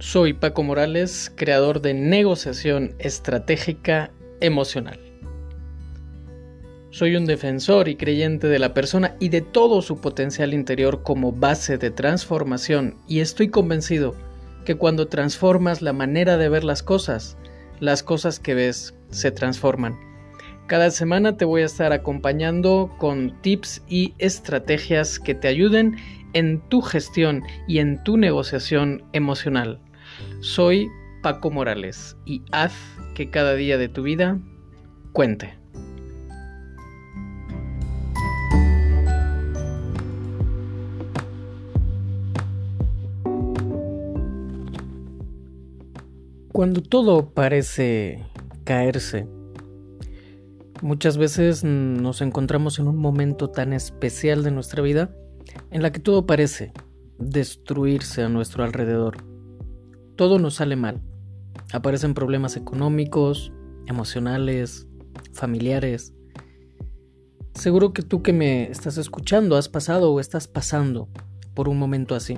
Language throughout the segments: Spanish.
Soy Paco Morales, creador de negociación estratégica emocional. Soy un defensor y creyente de la persona y de todo su potencial interior como base de transformación y estoy convencido que cuando transformas la manera de ver las cosas, las cosas que ves se transforman. Cada semana te voy a estar acompañando con tips y estrategias que te ayuden en tu gestión y en tu negociación emocional. Soy Paco Morales y haz que cada día de tu vida cuente. Cuando todo parece caerse, muchas veces nos encontramos en un momento tan especial de nuestra vida en la que todo parece destruirse a nuestro alrededor todo nos sale mal. Aparecen problemas económicos, emocionales, familiares. Seguro que tú que me estás escuchando has pasado o estás pasando por un momento así.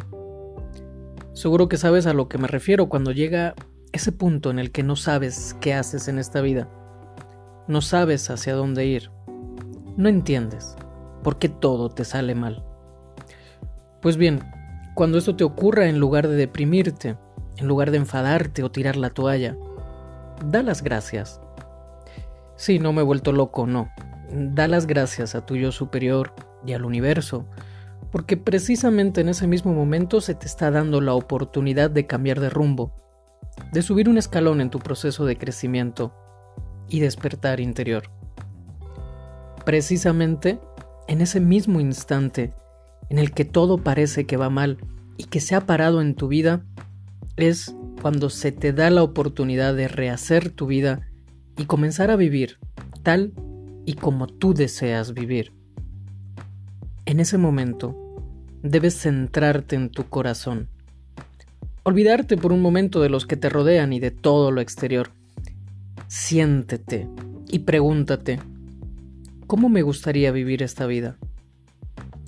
Seguro que sabes a lo que me refiero cuando llega ese punto en el que no sabes qué haces en esta vida. No sabes hacia dónde ir. No entiendes por qué todo te sale mal. Pues bien, cuando esto te ocurra en lugar de deprimirte, en lugar de enfadarte o tirar la toalla. Da las gracias. Sí, no me he vuelto loco, no. Da las gracias a tu yo superior y al universo, porque precisamente en ese mismo momento se te está dando la oportunidad de cambiar de rumbo, de subir un escalón en tu proceso de crecimiento y despertar interior. Precisamente en ese mismo instante en el que todo parece que va mal y que se ha parado en tu vida, es cuando se te da la oportunidad de rehacer tu vida y comenzar a vivir tal y como tú deseas vivir. En ese momento, debes centrarte en tu corazón. Olvidarte por un momento de los que te rodean y de todo lo exterior. Siéntete y pregúntate, ¿cómo me gustaría vivir esta vida?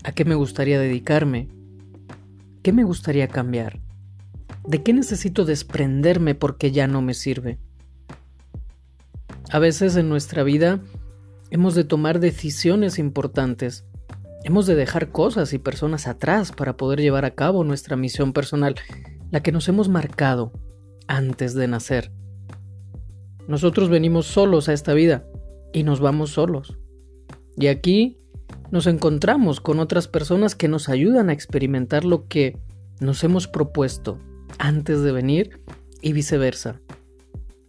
¿A qué me gustaría dedicarme? ¿Qué me gustaría cambiar? ¿De qué necesito desprenderme porque ya no me sirve? A veces en nuestra vida hemos de tomar decisiones importantes. Hemos de dejar cosas y personas atrás para poder llevar a cabo nuestra misión personal, la que nos hemos marcado antes de nacer. Nosotros venimos solos a esta vida y nos vamos solos. Y aquí nos encontramos con otras personas que nos ayudan a experimentar lo que nos hemos propuesto antes de venir y viceversa.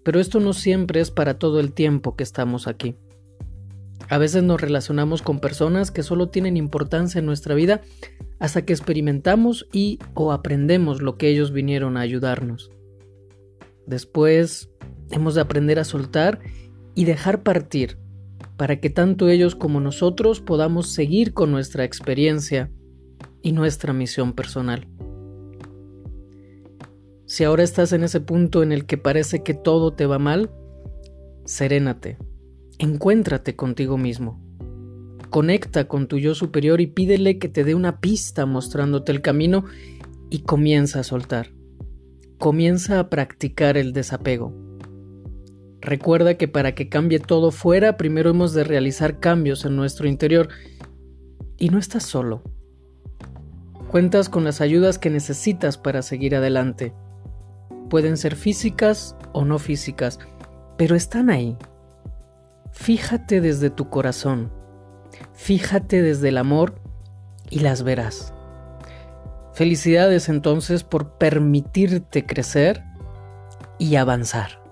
Pero esto no siempre es para todo el tiempo que estamos aquí. A veces nos relacionamos con personas que solo tienen importancia en nuestra vida hasta que experimentamos y o aprendemos lo que ellos vinieron a ayudarnos. Después hemos de aprender a soltar y dejar partir para que tanto ellos como nosotros podamos seguir con nuestra experiencia y nuestra misión personal. Si ahora estás en ese punto en el que parece que todo te va mal, serénate, encuéntrate contigo mismo. Conecta con tu yo superior y pídele que te dé una pista mostrándote el camino y comienza a soltar. Comienza a practicar el desapego. Recuerda que para que cambie todo fuera, primero hemos de realizar cambios en nuestro interior. Y no estás solo. Cuentas con las ayudas que necesitas para seguir adelante pueden ser físicas o no físicas, pero están ahí. Fíjate desde tu corazón, fíjate desde el amor y las verás. Felicidades entonces por permitirte crecer y avanzar.